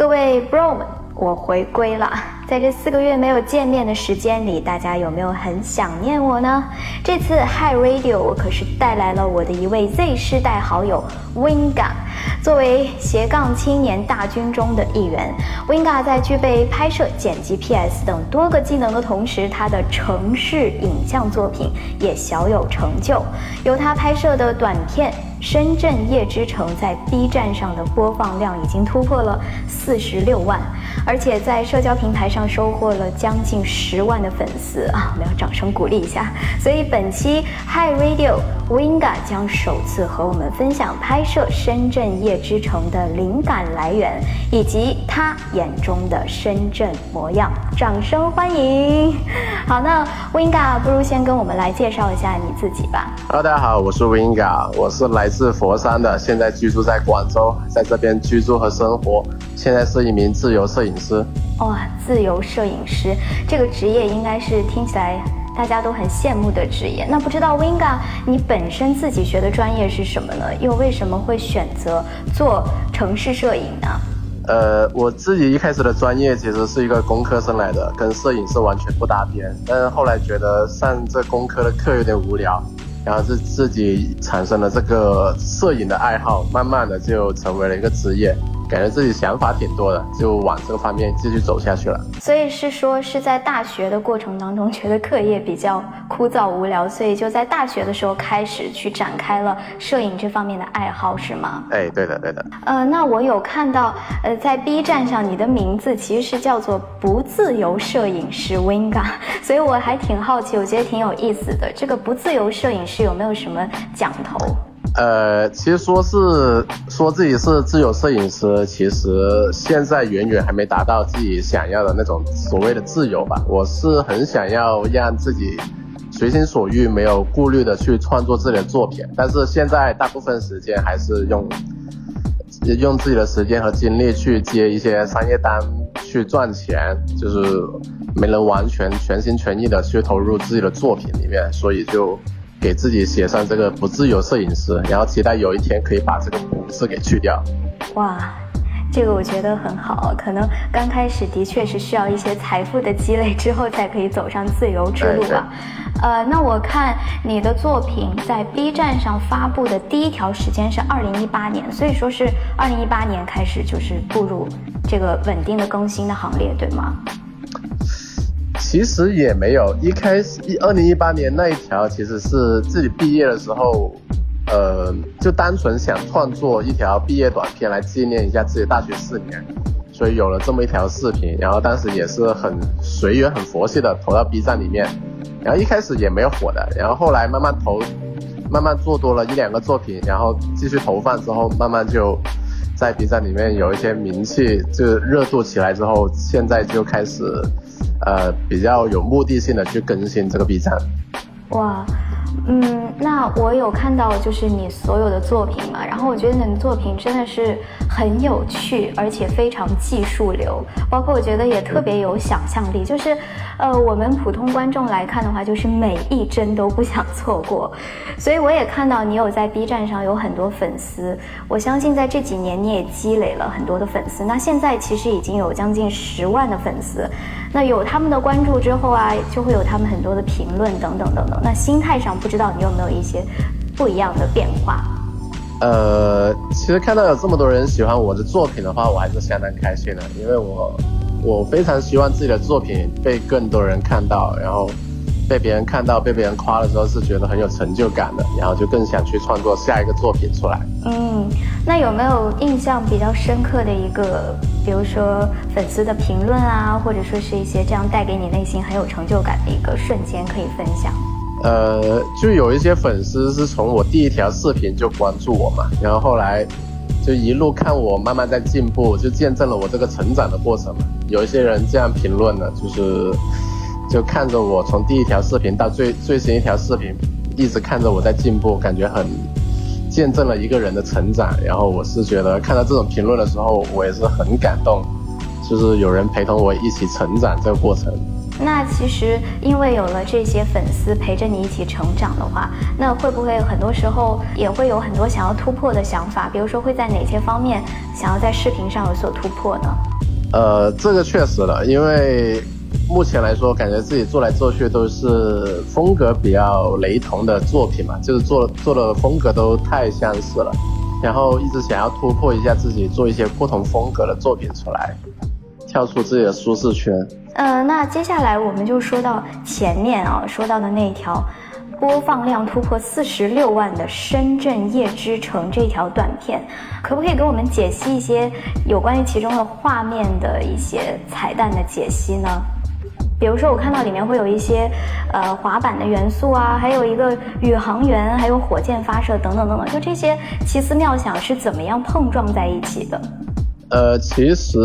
各位 bro 们，我回归了。在这四个月没有见面的时间里，大家有没有很想念我呢？这次 Hi Radio 我可是带来了我的一位 Z 世代好友 Winga。作为斜杠青年大军中的一员，Winga 在具备拍摄、剪辑、PS 等多个技能的同时，他的城市影像作品也小有成就。由他拍摄的短片。深圳夜之城在 B 站上的播放量已经突破了四十六万，而且在社交平台上收获了将近十万的粉丝啊！我们要掌声鼓励一下。所以本期 Hi Radio Winga 将首次和我们分享拍摄深圳夜之城的灵感来源，以及他眼中的深圳模样。掌声欢迎！好，那 Winga 不如先跟我们来介绍一下你自己吧。Hello，大家好，我是 Winga，我是来。自佛山的，现在居住在广州，在这边居住和生活。现在是一名自由摄影师。哇，自由摄影师这个职业应该是听起来大家都很羡慕的职业。那不知道 Winga，你本身自己学的专业是什么呢？又为什么会选择做城市摄影呢？呃，我自己一开始的专业其实是一个工科生来的，跟摄影是完全不搭边。但是后来觉得上这工科的课有点无聊。然后是自己产生了这个摄影的爱好，慢慢的就成为了一个职业。感觉自己想法挺多的，就往这个方面继续走下去了。所以是说是在大学的过程当中，觉得课业比较枯燥无聊，所以就在大学的时候开始去展开了摄影这方面的爱好，是吗？哎，对的，对的。呃，那我有看到，呃，在 B 站上你的名字其实是叫做不自由摄影师 Winga，所以我还挺好奇，我觉得挺有意思的。这个不自由摄影师有没有什么讲头？呃，其实说是说自己是自由摄影师，其实现在远远还没达到自己想要的那种所谓的自由吧。我是很想要让自己随心所欲、没有顾虑的去创作自己的作品，但是现在大部分时间还是用用自己的时间和精力去接一些商业单去赚钱，就是没能完全全心全意的去投入自己的作品里面，所以就。给自己写上这个不自由摄影师，然后期待有一天可以把这个“不”字给去掉。哇，这个我觉得很好。可能刚开始的确是需要一些财富的积累之后，才可以走上自由之路吧。呃，那我看你的作品在 B 站上发布的第一条时间是二零一八年，所以说是二零一八年开始就是步入这个稳定的更新的行列，对吗？其实也没有，一开始一二零一八年那一条其实是自己毕业的时候，呃，就单纯想创作一条毕业短片来纪念一下自己大学四年，所以有了这么一条视频，然后当时也是很随缘、很佛系的投到 B 站里面，然后一开始也没有火的，然后后来慢慢投，慢慢做多了一两个作品，然后继续投放之后，慢慢就在 B 站里面有一些名气，就热度起来之后，现在就开始。呃，比较有目的性的去更新这个 B 站。哇，嗯，那我有看到就是你所有的作品嘛，然后我觉得你的作品真的是很有趣，而且非常技术流，包括我觉得也特别有想象力，就是，呃，我们普通观众来看的话，就是每一帧都不想错过。所以我也看到你有在 B 站上有很多粉丝，我相信在这几年你也积累了很多的粉丝，那现在其实已经有将近十万的粉丝。那有他们的关注之后啊，就会有他们很多的评论等等等等。那心态上不知道你有没有一些不一样的变化？呃，其实看到有这么多人喜欢我的作品的话，我还是相当开心的，因为我我非常希望自己的作品被更多人看到，然后。被别人看到、被别人夸的时候，是觉得很有成就感的，然后就更想去创作下一个作品出来。嗯，那有没有印象比较深刻的一个，比如说粉丝的评论啊，或者说是一些这样带给你内心很有成就感的一个瞬间可以分享？呃，就有一些粉丝是从我第一条视频就关注我嘛，然后后来就一路看我慢慢在进步，就见证了我这个成长的过程嘛。有一些人这样评论的，就是。就看着我从第一条视频到最最新一条视频，一直看着我在进步，感觉很见证了一个人的成长。然后我是觉得看到这种评论的时候，我也是很感动，就是有人陪同我一起成长这个过程。那其实因为有了这些粉丝陪着你一起成长的话，那会不会很多时候也会有很多想要突破的想法？比如说会在哪些方面想要在视频上有所突破呢？呃，这个确实的，因为目前来说，感觉自己做来做去都是风格比较雷同的作品嘛，就是做做的风格都太相似了，然后一直想要突破一下自己，做一些不同风格的作品出来。跳出自己的舒适圈。呃，那接下来我们就说到前面啊，说到的那条播放量突破四十六万的《深圳夜之城》这条短片，可不可以给我们解析一些有关于其中的画面的一些彩蛋的解析呢？比如说，我看到里面会有一些呃滑板的元素啊，还有一个宇航员，还有火箭发射等等等等，就这些奇思妙想是怎么样碰撞在一起的？呃，其实。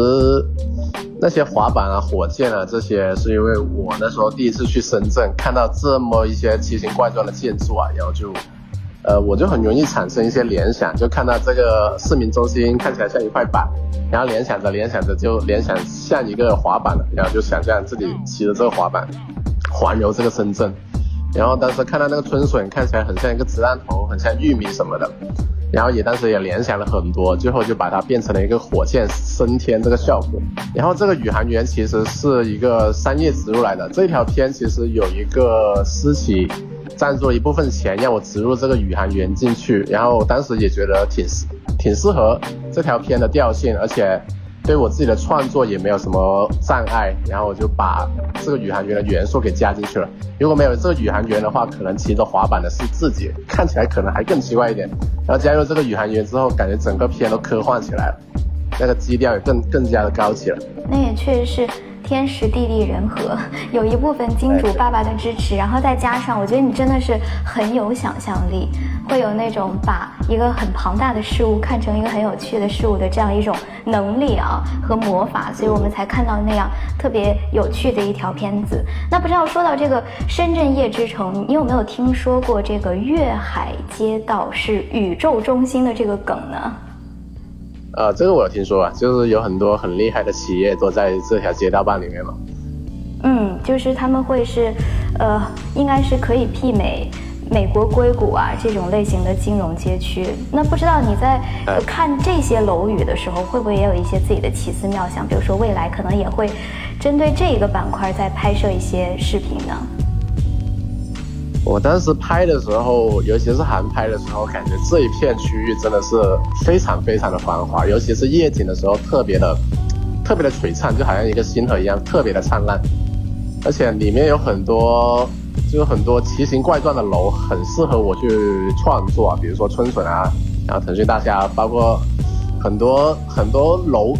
那些滑板啊、火箭啊，这些是因为我那时候第一次去深圳，看到这么一些奇形怪状的建筑啊，然后就，呃，我就很容易产生一些联想，就看到这个市民中心看起来像一块板，然后联想着联想着就联想像一个滑板了，然后就想象自己骑着这个滑板环游这个深圳，然后当时看到那个春笋看起来很像一个子弹头，很像玉米什么的。然后也当时也联想了很多，最后就把它变成了一个火箭升天这个效果。然后这个宇航员其实是一个商业植入来的，这条片其实有一个私企赞助一部分钱让我植入这个宇航员进去，然后当时也觉得挺适挺适合这条片的调性，而且。对我自己的创作也没有什么障碍，然后我就把这个宇航员的元素给加进去了。如果没有这个宇航员的话，可能骑着滑板的是自己，看起来可能还更奇怪一点。然后加入这个宇航员之后，感觉整个片都科幻起来了，那个基调也更更加的高起了。那也确实是。天时地利人和，有一部分金主爸爸的支持，然后再加上，我觉得你真的是很有想象力，会有那种把一个很庞大的事物看成一个很有趣的事物的这样一种能力啊和魔法，所以我们才看到那样特别有趣的一条片子。那不知道说到这个深圳夜之城，你有没有听说过这个粤海街道是宇宙中心的这个梗呢？呃，这个我有听说啊，就是有很多很厉害的企业都在这条街道办里面嘛。嗯，就是他们会是，呃，应该是可以媲美美国硅谷啊这种类型的金融街区。那不知道你在看这些楼宇的时候，会不会也有一些自己的奇思妙想？比如说未来可能也会针对这个板块在拍摄一些视频呢？我当时拍的时候，尤其是航拍的时候，感觉这一片区域真的是非常非常的繁华，尤其是夜景的时候，特别的特别的璀璨，就好像一个星河一样，特别的灿烂。而且里面有很多，就是很多奇形怪状的楼，很适合我去创作，比如说春笋啊，然后腾讯大厦，包括很多很多楼。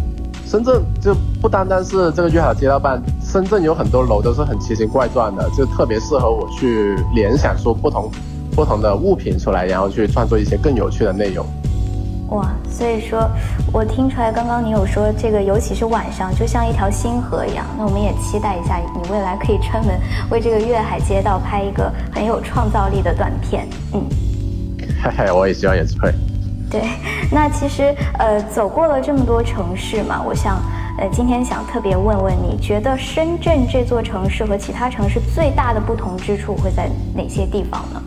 深圳就不单单是这个粤海街道办，深圳有很多楼都是很奇形怪状的，就特别适合我去联想出不同不同的物品出来，然后去创作一些更有趣的内容。哇，所以说，我听出来刚刚你有说这个，尤其是晚上，就像一条星河一样。那我们也期待一下，你未来可以专门为这个粤海街道拍一个很有创造力的短片。嗯，嘿嘿，我也希望也是会。对，那其实呃，走过了这么多城市嘛，我想，呃，今天想特别问问你，觉得深圳这座城市和其他城市最大的不同之处会在哪些地方呢？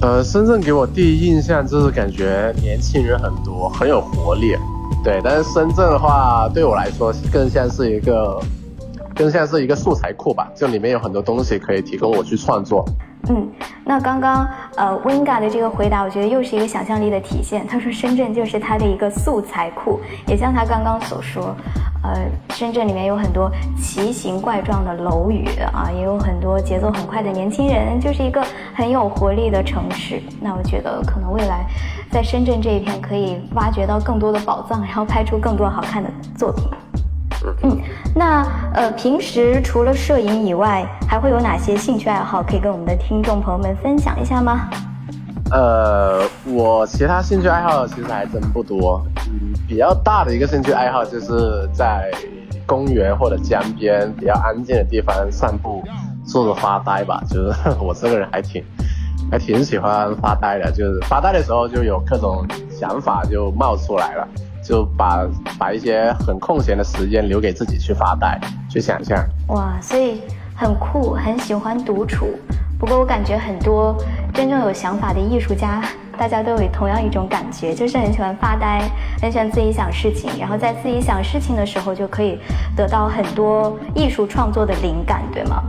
呃，深圳给我第一印象就是感觉年轻人很多，很有活力。对，但是深圳的话，对我来说更像是一个，更像是一个素材库吧，就里面有很多东西可以提供我去创作。嗯，那刚刚呃 w i n g a 的这个回答，我觉得又是一个想象力的体现。他说深圳就是他的一个素材库，也像他刚刚所说，呃，深圳里面有很多奇形怪状的楼宇啊，也有很多节奏很快的年轻人，就是一个很有活力的城市。那我觉得可能未来在深圳这一片可以挖掘到更多的宝藏，然后拍出更多好看的作品。嗯，那呃，平时除了摄影以外，还会有哪些兴趣爱好可以跟我们的听众朋友们分享一下吗？呃，我其他兴趣爱好其实还真不多。嗯，比较大的一个兴趣爱好就是在公园或者江边比较安静的地方散步，坐着发呆吧。就是 我这个人还挺还挺喜欢发呆的，就是发呆的时候就有各种想法就冒出来了。就把把一些很空闲的时间留给自己去发呆，去想象。哇，所以很酷，很喜欢独处。不过我感觉很多真正有想法的艺术家，大家都有同样一种感觉，就是很喜欢发呆，很喜欢自己想事情，然后在自己想事情的时候就可以得到很多艺术创作的灵感，对吗？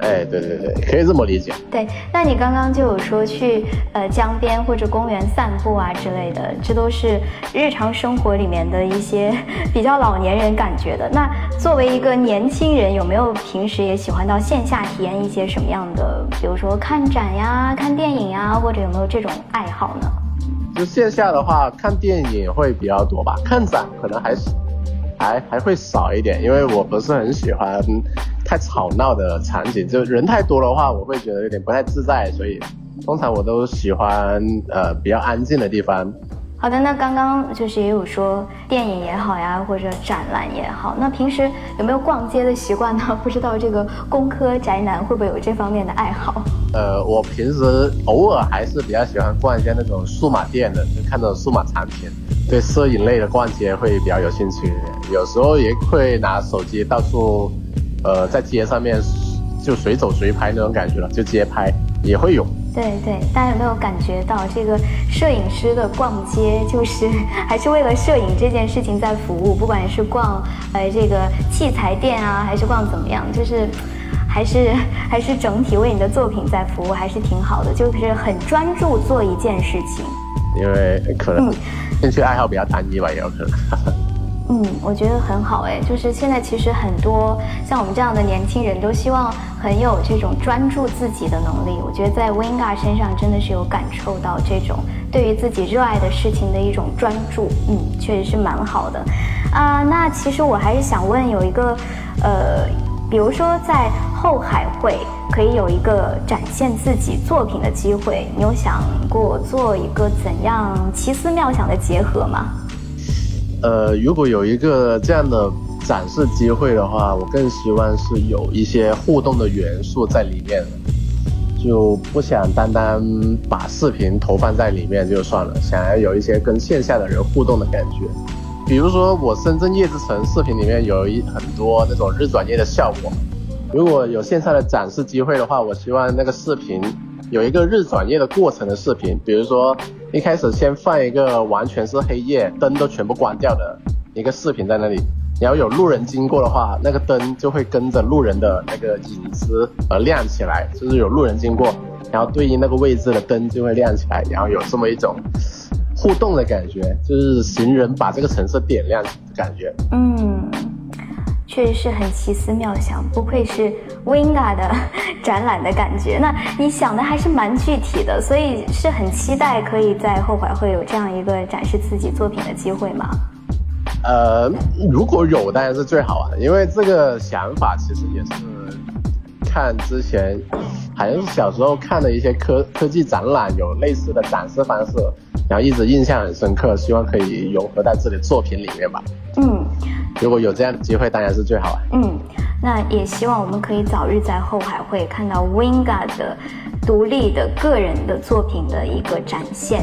哎，对对对，可以这么理解。对，那你刚刚就有说去呃江边或者公园散步啊之类的，这都是日常生活里面的一些比较老年人感觉的。那作为一个年轻人，有没有平时也喜欢到线下体验一些什么样的，比如说看展呀、看电影呀，或者有没有这种爱好呢？就线下的话，看电影会比较多吧，看展可能还是。还还会少一点，因为我不是很喜欢太吵闹的场景，就人太多的话，我会觉得有点不太自在，所以通常我都喜欢呃比较安静的地方。好的，那刚刚就是也有说电影也好呀，或者展览也好，那平时有没有逛街的习惯呢？不知道这个工科宅男会不会有这方面的爱好？呃，我平时偶尔还是比较喜欢逛一些那种数码店的，就看那种数码产品。对摄影类的逛街会比较有兴趣，有时候也会拿手机到处，呃，在街上面就随走随拍那种感觉了，就街拍也会有。对对，大家有没有感觉到这个摄影师的逛街，就是 还是为了摄影这件事情在服务？不管是逛呃这个器材店啊，还是逛怎么样，就是 还是还是整体为你的作品在服务，还是挺好的，就是很专注做一件事情。因为可能兴趣爱好比较单一吧，也有可能。嗯，我觉得很好哎，就是现在其实很多像我们这样的年轻人都希望很有这种专注自己的能力。我觉得在 Winga 身上真的是有感受到这种对于自己热爱的事情的一种专注。嗯，确实是蛮好的。啊，那其实我还是想问，有一个呃，比如说在后海会可以有一个展现自己作品的机会，你有想过做一个怎样奇思妙想的结合吗？呃，如果有一个这样的展示机会的话，我更希望是有一些互动的元素在里面，就不想单单把视频投放在里面就算了，想要有一些跟线下的人互动的感觉。比如说我深圳夜之城视频里面有一很多那种日转夜的效果，如果有线下的展示机会的话，我希望那个视频。有一个日转夜的过程的视频，比如说一开始先放一个完全是黑夜，灯都全部关掉的一个视频在那里，然后有路人经过的话，那个灯就会跟着路人的那个影子而亮起来，就是有路人经过，然后对应那个位置的灯就会亮起来，然后有这么一种互动的感觉，就是行人把这个城市点亮的感觉。嗯。确实是很奇思妙想，不愧是 Winga 的 展览的感觉。那你想的还是蛮具体的，所以是很期待可以在后海会有这样一个展示自己作品的机会吗？呃，如果有当然是最好啊，因为这个想法其实也是看之前好像是小时候看的一些科科技展览有类似的展示方式，然后一直印象很深刻，希望可以融合在自己的作品里面吧。嗯。如果有这样的机会，当然是最好啊。嗯，那也希望我们可以早日在后海会看到 Winga 的独立的个人的作品的一个展现。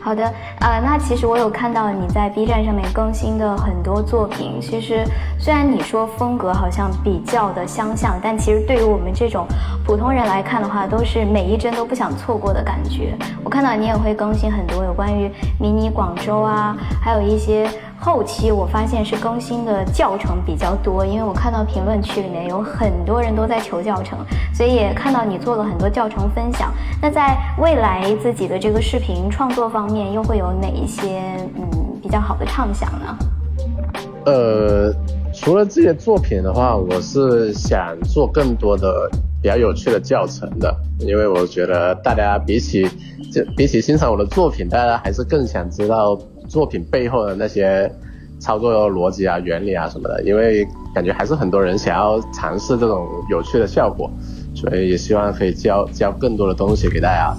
好的，呃，那其实我有看到你在 B 站上面更新的很多作品。其实虽然你说风格好像比较的相像，但其实对于我们这种普通人来看的话，都是每一帧都不想错过的感觉。我看到你也会更新很多有关于迷你广州啊，还有一些。后期我发现是更新的教程比较多，因为我看到评论区里面有很多人都在求教程，所以也看到你做了很多教程分享。那在未来自己的这个视频创作方面，又会有哪一些嗯比较好的畅想呢？呃，除了这些作品的话，我是想做更多的比较有趣的教程的，因为我觉得大家比起就比起欣赏我的作品，大家还是更想知道。作品背后的那些操作逻辑啊、原理啊什么的，因为感觉还是很多人想要尝试这种有趣的效果，所以也希望可以教教更多的东西给大家。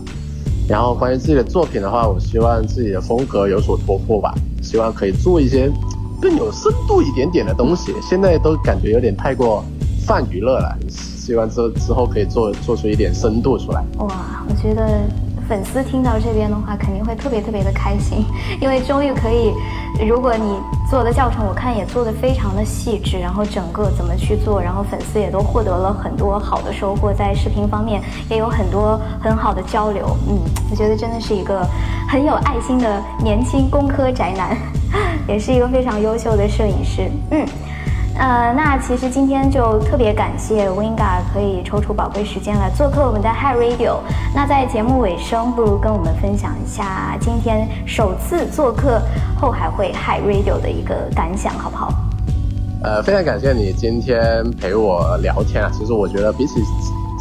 然后关于自己的作品的话，我希望自己的风格有所突破吧，希望可以做一些更有深度一点点的东西。现在都感觉有点太过泛娱乐了，希望之之后可以做做出一点深度出来。哇，我觉得。粉丝听到这边的话，肯定会特别特别的开心，因为终于可以，如果你做的教程，我看也做的非常的细致，然后整个怎么去做，然后粉丝也都获得了很多好的收获，在视频方面也有很多很好的交流。嗯，我觉得真的是一个很有爱心的年轻工科宅男，也是一个非常优秀的摄影师。嗯。呃，那其实今天就特别感谢 Winga 可以抽出宝贵时间来做客我们的 Hi Radio。那在节目尾声，不如跟我们分享一下今天首次做客后海会 Hi Radio 的一个感想，好不好？呃，非常感谢你今天陪我聊天啊。其实我觉得比起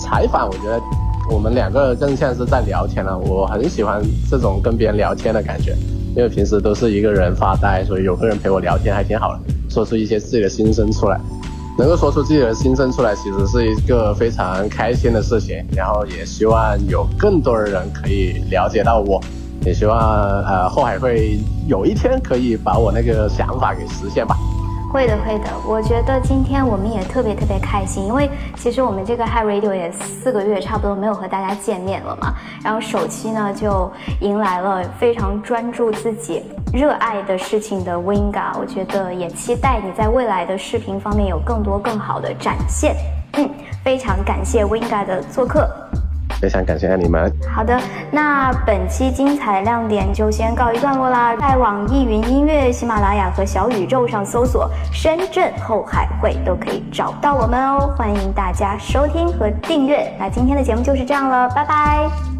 采访，我觉得我们两个更像是在聊天了。我很喜欢这种跟别人聊天的感觉，因为平时都是一个人发呆，所以有个人陪我聊天还挺好的。说出一些自己的心声出来，能够说出自己的心声出来，其实是一个非常开心的事情。然后也希望有更多的人可以了解到我，也希望呃后海会有一天可以把我那个想法给实现吧。会的，会的。我觉得今天我们也特别特别开心，因为其实我们这个 Hi Radio 也四个月差不多没有和大家见面了嘛。然后首期呢就迎来了非常专注自己热爱的事情的 Winga，我觉得也期待你在未来的视频方面有更多更好的展现。嗯，非常感谢 Winga 的做客。非常感谢爱你们。好的，那本期精彩亮点就先告一段落啦。在网易云音乐、喜马拉雅和小宇宙上搜索“深圳后海会”都可以找到我们哦。欢迎大家收听和订阅。那今天的节目就是这样了，拜拜。